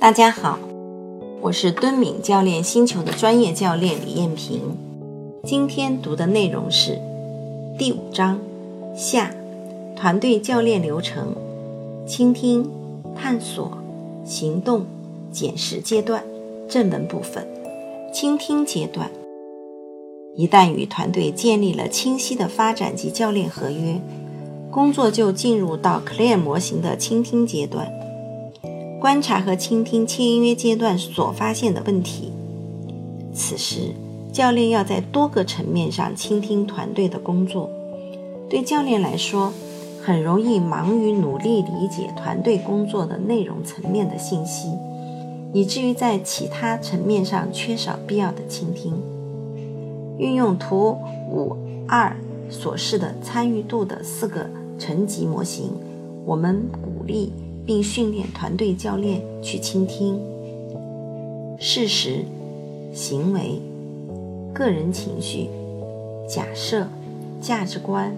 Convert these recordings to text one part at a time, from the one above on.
大家好，我是敦敏教练星球的专业教练李艳萍。今天读的内容是第五章下团队教练流程：倾听、探索、行动、检视阶段。正文部分：倾听阶段。一旦与团队建立了清晰的发展及教练合约，工作就进入到 Clear 模型的倾听阶段。观察和倾听签约阶段所发现的问题。此时，教练要在多个层面上倾听团队的工作。对教练来说，很容易忙于努力理解团队工作的内容层面的信息，以至于在其他层面上缺少必要的倾听。运用图五二所示的参与度的四个层级模型，我们鼓励。并训练团队教练去倾听事实、行为、个人情绪、假设、价值观、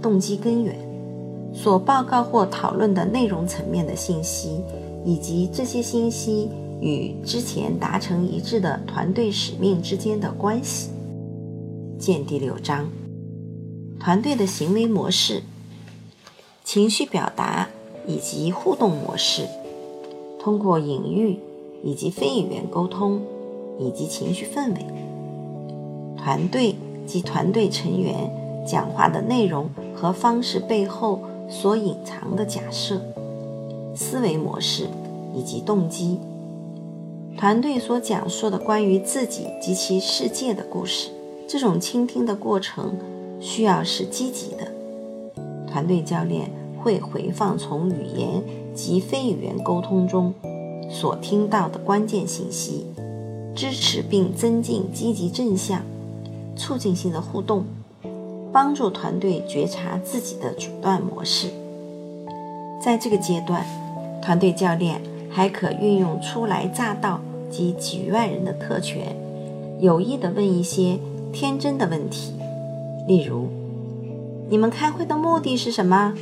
动机根源所报告或讨论的内容层面的信息，以及这些信息与之前达成一致的团队使命之间的关系。见第六章：团队的行为模式、情绪表达。以及互动模式，通过隐喻以及非语言沟通，以及情绪氛围，团队及团队成员讲话的内容和方式背后所隐藏的假设、思维模式以及动机，团队所讲述的关于自己及其世界的故事。这种倾听的过程需要是积极的，团队教练。会回放从语言及非语言沟通中所听到的关键信息，支持并增进积极正向、促进性的互动，帮助团队觉察自己的阻断模式。在这个阶段，团队教练还可运用初来乍到及局外人的特权，有意地问一些天真的问题，例如：“你们开会的目的是什么？”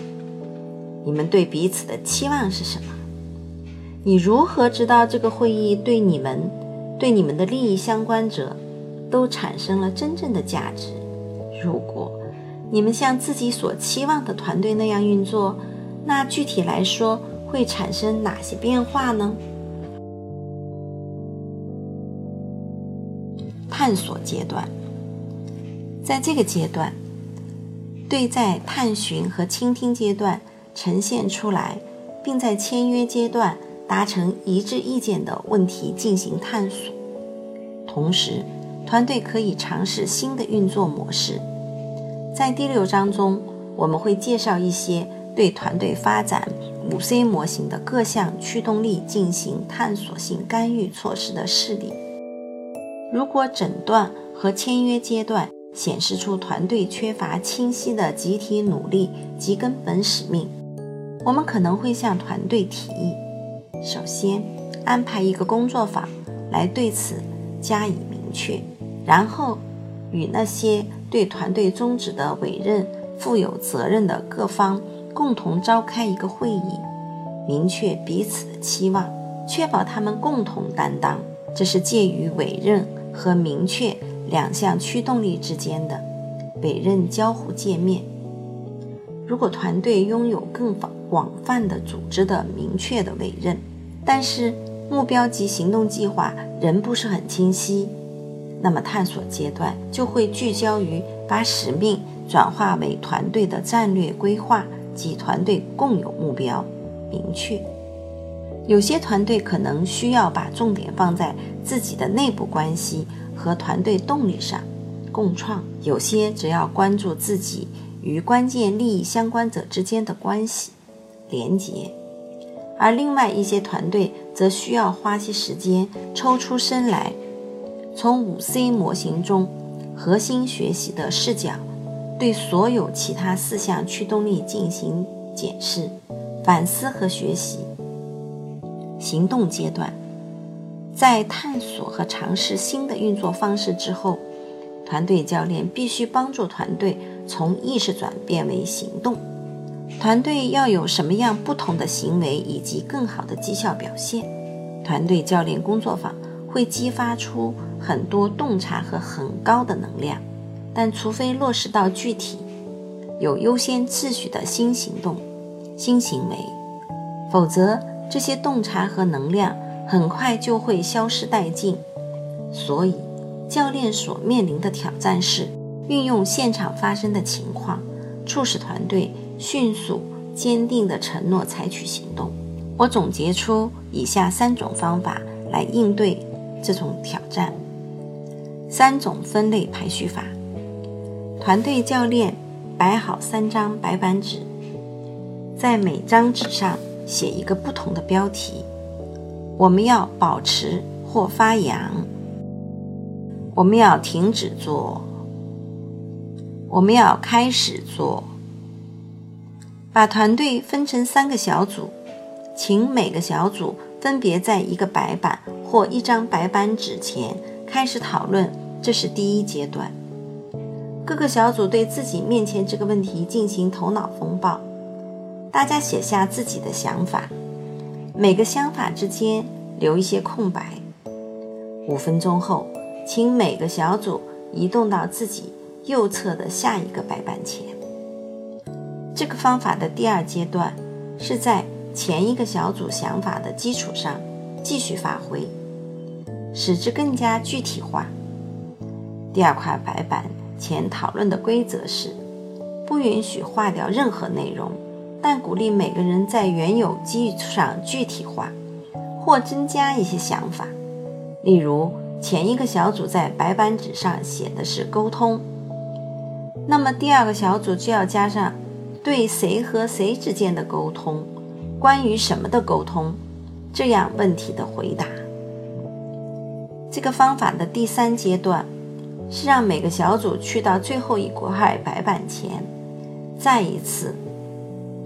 你们对彼此的期望是什么？你如何知道这个会议对你们、对你们的利益相关者都产生了真正的价值？如果你们像自己所期望的团队那样运作，那具体来说会产生哪些变化呢？探索阶段，在这个阶段，对在探寻和倾听阶段。呈现出来，并在签约阶段达成一致意见的问题进行探索。同时，团队可以尝试新的运作模式。在第六章中，我们会介绍一些对团队发展五 C 模型的各项驱动力进行探索性干预措施的事例。如果诊断和签约阶段显示出团队缺乏清晰的集体努力及根本使命，我们可能会向团队提议：首先安排一个工作坊来对此加以明确，然后与那些对团队宗旨的委任负有责任的各方共同召开一个会议，明确彼此的期望，确保他们共同担当。这是介于委任和明确两项驱动力之间的委任交互界面。如果团队拥有更广广泛的组织的明确的委任，但是目标及行动计划仍不是很清晰，那么探索阶段就会聚焦于把使命转化为团队的战略规划及团队共有目标明确。有些团队可能需要把重点放在自己的内部关系和团队动力上，共创；有些则要关注自己。与关键利益相关者之间的关系连结，而另外一些团队则需要花些时间抽出身来，从五 C 模型中核心学习的视角，对所有其他四项驱动力进行检视、反思和学习。行动阶段，在探索和尝试新的运作方式之后。团队教练必须帮助团队从意识转变为行动。团队要有什么样不同的行为以及更好的绩效表现？团队教练工作坊会激发出很多洞察和很高的能量，但除非落实到具体，有优先次序的新行动、新行为，否则这些洞察和能量很快就会消失殆尽。所以，教练所面临的挑战是运用现场发生的情况，促使团队迅速、坚定的承诺采取行动。我总结出以下三种方法来应对这种挑战：三种分类排序法。团队教练摆好三张白板纸，在每张纸上写一个不同的标题。我们要保持或发扬。我们要停止做，我们要开始做。把团队分成三个小组，请每个小组分别在一个白板或一张白板纸前开始讨论。这是第一阶段。各个小组对自己面前这个问题进行头脑风暴，大家写下自己的想法，每个想法之间留一些空白。五分钟后。请每个小组移动到自己右侧的下一个白板前。这个方法的第二阶段是在前一个小组想法的基础上继续发挥，使之更加具体化。第二块白板前讨论的规则是：不允许划掉任何内容，但鼓励每个人在原有基础上具体化或增加一些想法，例如。前一个小组在白板纸上写的是沟通，那么第二个小组就要加上对谁和谁之间的沟通，关于什么的沟通，这样问题的回答。这个方法的第三阶段是让每个小组去到最后一块白板前，再一次，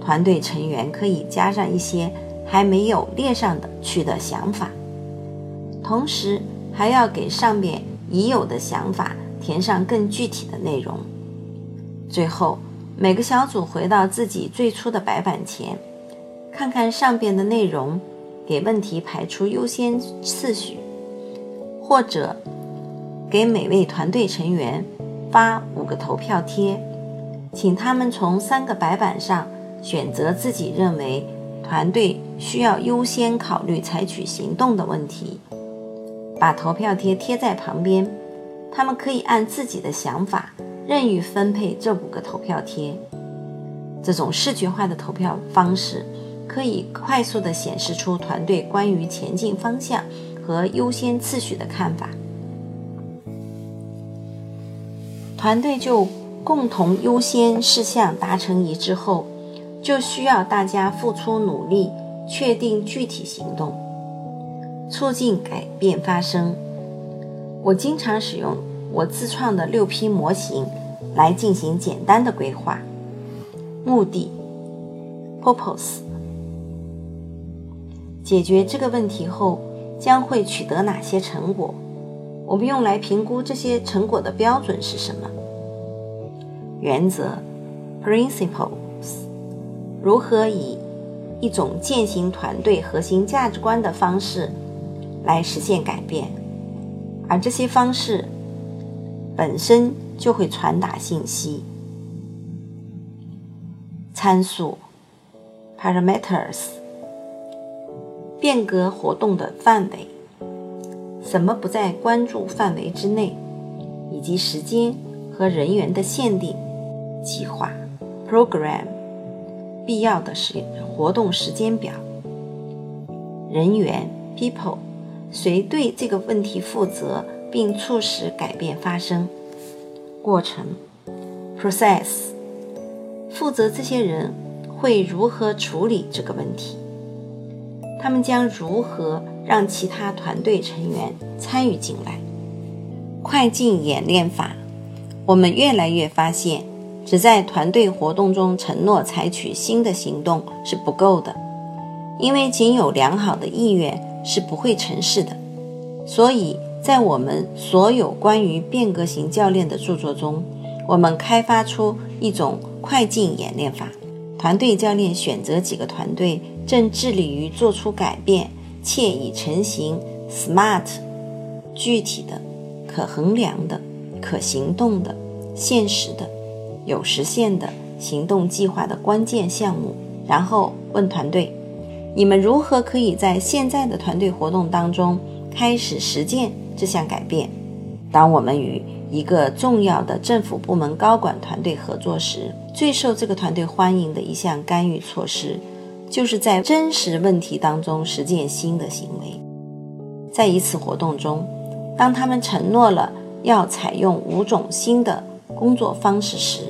团队成员可以加上一些还没有列上的去的想法，同时。还要给上面已有的想法填上更具体的内容。最后，每个小组回到自己最初的白板前，看看上边的内容，给问题排出优先次序，或者给每位团队成员发五个投票贴，请他们从三个白板上选择自己认为团队需要优先考虑采取行动的问题。把投票贴贴在旁边，他们可以按自己的想法任意分配这五个投票贴。这种视觉化的投票方式可以快速地显示出团队关于前进方向和优先次序的看法。团队就共同优先事项达成一致后，就需要大家付出努力，确定具体行动。促进改变发生。我经常使用我自创的六 P 模型来进行简单的规划。目的，purpose。解决这个问题后将会取得哪些成果？我们用来评估这些成果的标准是什么？原则，principles。如何以一种践行团队核心价值观的方式？来实现改变，而这些方式本身就会传达信息。参数 （parameters） 变革活动的范围，什么不在关注范围之内，以及时间和人员的限定。计划 （program） 必要的时活动时间表。人员 （people）。谁对这个问题负责，并促使改变发生？过程 （process） 负责这些人会如何处理这个问题？他们将如何让其他团队成员参与进来？快进演练法，我们越来越发现，只在团队活动中承诺采取新的行动是不够的，因为仅有良好的意愿。是不会成事的，所以在我们所有关于变革型教练的著作中，我们开发出一种快进演练法。团队教练选择几个团队正致力于做出改变且已成型，SMART，具体的、可衡量的、可行动的、现实的、有实现的行动计划的关键项目。然后问团队：你们如何可以在现在的团队活动当中开始实践这项改变？当我们与一个重要的政府部门高管团队合作时，最受这个团队欢迎的一项干预措施，就是在真实问题当中实践新的行为。在一次活动中，当他们承诺了要采用五种新的工作方式时，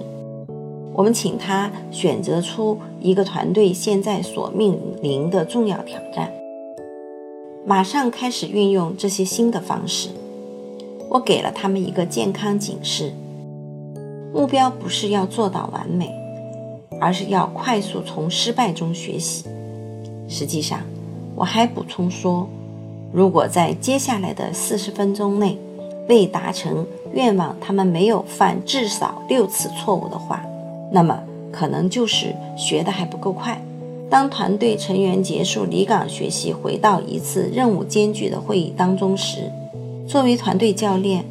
我们请他选择出一个团队现在所面临的重要挑战，马上开始运用这些新的方式。我给了他们一个健康警示：目标不是要做到完美，而是要快速从失败中学习。实际上，我还补充说，如果在接下来的四十分钟内未达成愿望，他们没有犯至少六次错误的话，那么可能就是学的还不够快。当团队成员结束离岗学习，回到一次任务艰巨的会议当中时，作为团队教练，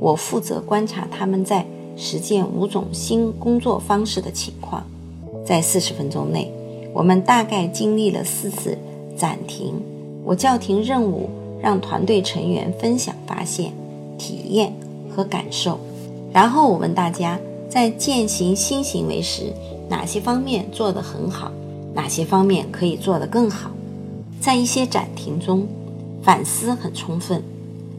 我负责观察他们在实践五种新工作方式的情况。在四十分钟内，我们大概经历了四次暂停。我叫停任务，让团队成员分享发现、体验和感受。然后我问大家，在践行新行为时，哪些方面做得很好，哪些方面可以做得更好。在一些展厅中，反思很充分。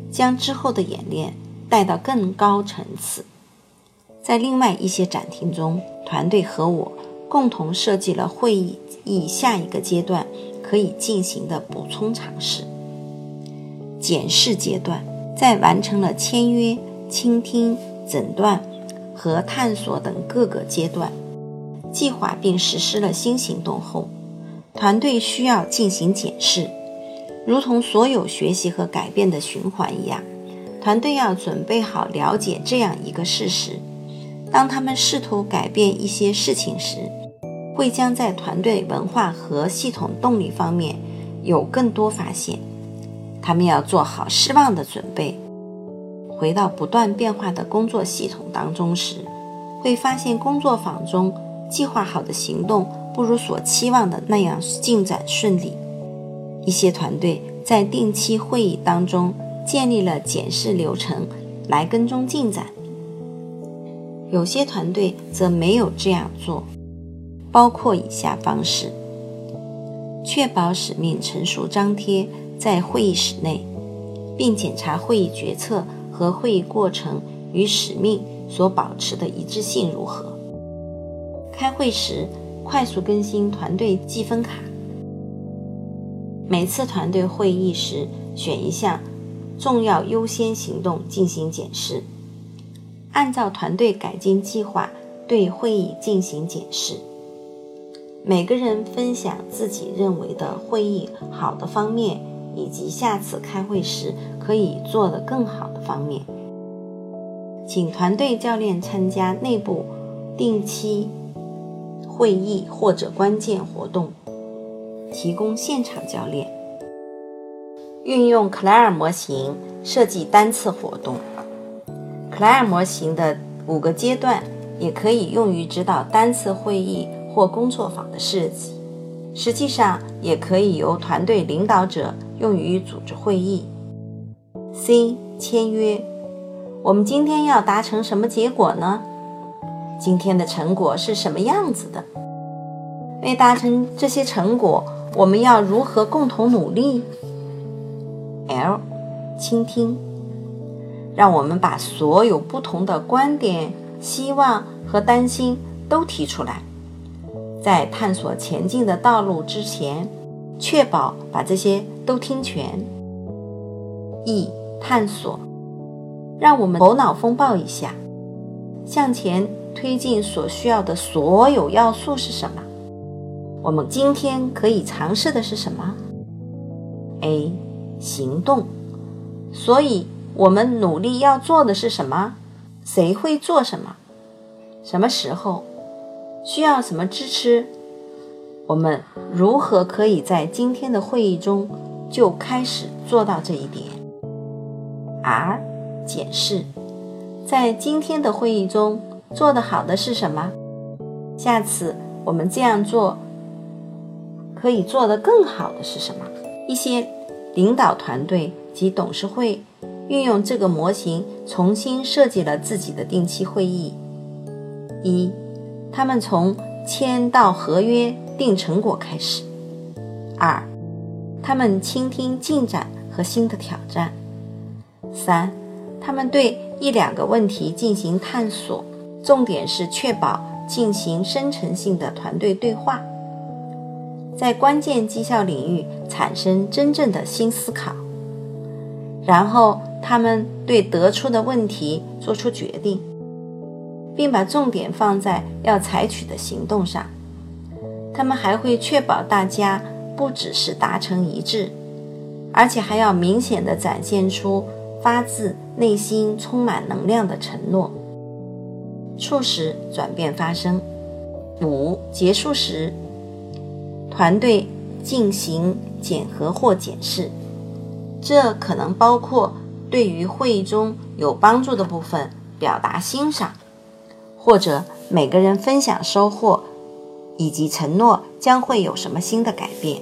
将之后的演练带到更高层次。在另外一些展厅中，团队和我共同设计了会议议下一个阶段可以进行的补充尝试。检视阶段，在完成了签约、倾听、诊断和探索等各个阶段，计划并实施了新行动后，团队需要进行检视。如同所有学习和改变的循环一样，团队要准备好了解这样一个事实：当他们试图改变一些事情时，会将在团队文化和系统动力方面有更多发现。他们要做好失望的准备。回到不断变化的工作系统当中时，会发现工作坊中计划好的行动不如所期望的那样进展顺利。一些团队在定期会议当中建立了检视流程来跟踪进展，有些团队则没有这样做，包括以下方式：确保使命陈述张贴在会议室内，并检查会议决策和会议过程与使命所保持的一致性如何。开会时快速更新团队积分卡。每次团队会议时，选一项重要优先行动进行检视，按照团队改进计划对会议进行检视。每个人分享自己认为的会议好的方面，以及下次开会时可以做得更好的方面。请团队教练参加内部定期会议或者关键活动。提供现场教练，运用克莱尔模型设计单次活动。克莱尔模型的五个阶段也可以用于指导单次会议或工作坊的设计，实际上也可以由团队领导者用于组织会议。C 签约，我们今天要达成什么结果呢？今天的成果是什么样子的？为达成这些成果。我们要如何共同努力？L，倾听，让我们把所有不同的观点、希望和担心都提出来，在探索前进的道路之前，确保把这些都听全。E，探索，让我们头脑风暴一下，向前推进所需要的所有要素是什么？我们今天可以尝试的是什么？A. 行动。所以，我们努力要做的是什么？谁会做什么？什么时候？需要什么支持？我们如何可以在今天的会议中就开始做到这一点。R 检视，在今天的会议中做得好的是什么？下次我们这样做可以做得更好的是什么？一些领导团队及董事会运用这个模型重新设计了自己的定期会议。一，他们从签到合约、定成果开始；二，他们倾听进展和新的挑战；三，他们对一两个问题进行探索，重点是确保进行深层性的团队对话，在关键绩效领域产生真正的新思考，然后他们对得出的问题做出决定。并把重点放在要采取的行动上。他们还会确保大家不只是达成一致，而且还要明显的展现出发自内心、充满能量的承诺，促使转变发生。五结束时，团队进行检核或检视，这可能包括对于会议中有帮助的部分表达欣赏。或者每个人分享收获，以及承诺将会有什么新的改变。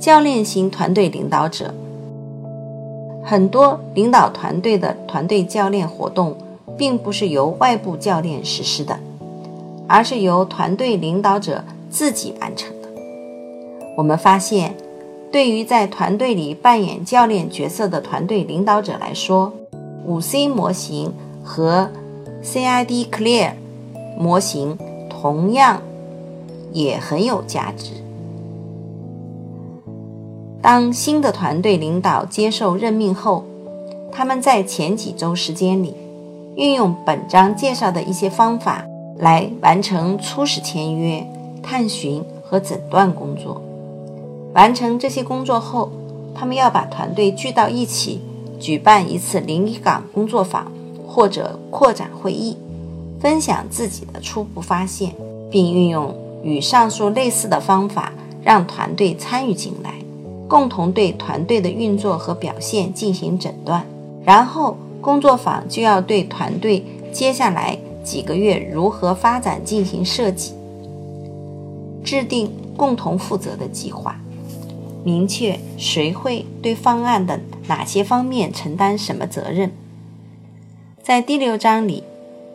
教练型团队领导者，很多领导团队的团队教练活动，并不是由外部教练实施的，而是由团队领导者自己完成的。我们发现，对于在团队里扮演教练角色的团队领导者来说，五 C 模型和 CID Clear 模型同样也很有价值。当新的团队领导接受任命后，他们在前几周时间里，运用本章介绍的一些方法来完成初始签约、探寻和诊断工作。完成这些工作后，他们要把团队聚到一起，举办一次临岗工作坊。或者扩展会议，分享自己的初步发现，并运用与上述类似的方法，让团队参与进来，共同对团队的运作和表现进行诊断。然后，工作坊就要对团队接下来几个月如何发展进行设计，制定共同负责的计划，明确谁会对方案的哪些方面承担什么责任。在第六章里，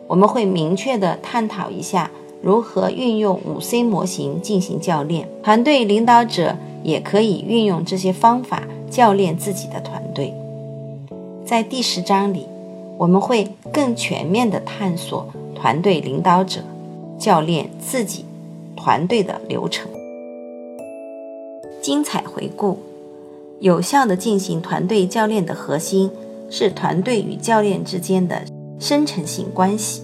我们会明确地探讨一下如何运用五 C 模型进行教练。团队领导者也可以运用这些方法教练自己的团队。在第十章里，我们会更全面地探索团队领导者教练自己团队的流程。精彩回顾：有效地进行团队教练的核心。是团队与教练之间的深层性关系，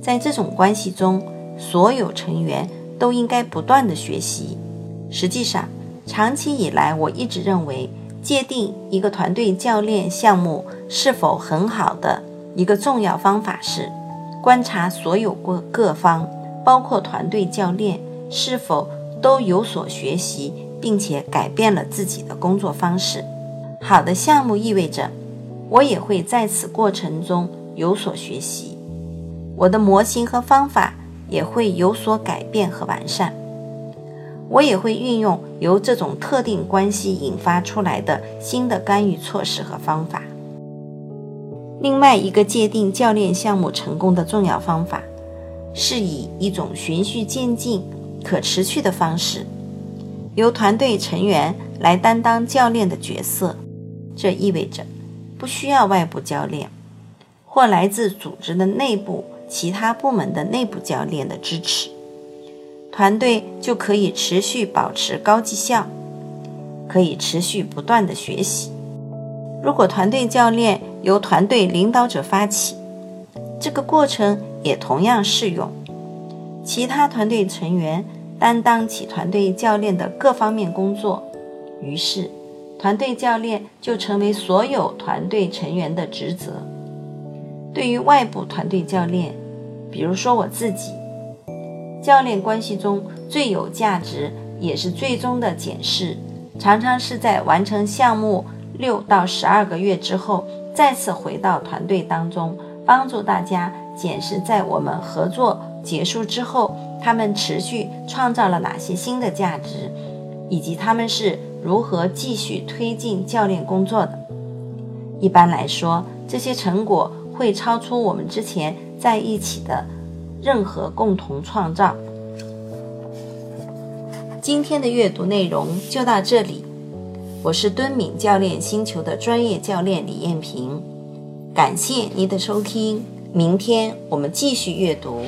在这种关系中，所有成员都应该不断的学习。实际上，长期以来，我一直认为，界定一个团队教练项目是否很好的一个重要方法是，观察所有各各方，包括团队教练，是否都有所学习，并且改变了自己的工作方式。好的项目意味着。我也会在此过程中有所学习，我的模型和方法也会有所改变和完善。我也会运用由这种特定关系引发出来的新的干预措施和方法。另外一个界定教练项目成功的重要方法，是以一种循序渐进、可持续的方式，由团队成员来担当教练的角色。这意味着。不需要外部教练或来自组织的内部其他部门的内部教练的支持，团队就可以持续保持高绩效，可以持续不断的学习。如果团队教练由团队领导者发起，这个过程也同样适用。其他团队成员担当起团队教练的各方面工作，于是。团队教练就成为所有团队成员的职责。对于外部团队教练，比如说我自己，教练关系中最有价值也是最终的检视、常常是在完成项目六到十二个月之后，再次回到团队当中，帮助大家检视在我们合作结束之后，他们持续创造了哪些新的价值，以及他们是如何继续推进教练工作的。一般来说，这些成果会超出我们之前在一起的任何共同创造。今天的阅读内容就到这里，我是敦敏教练星球的专业教练李艳萍，感谢您的收听，明天我们继续阅读。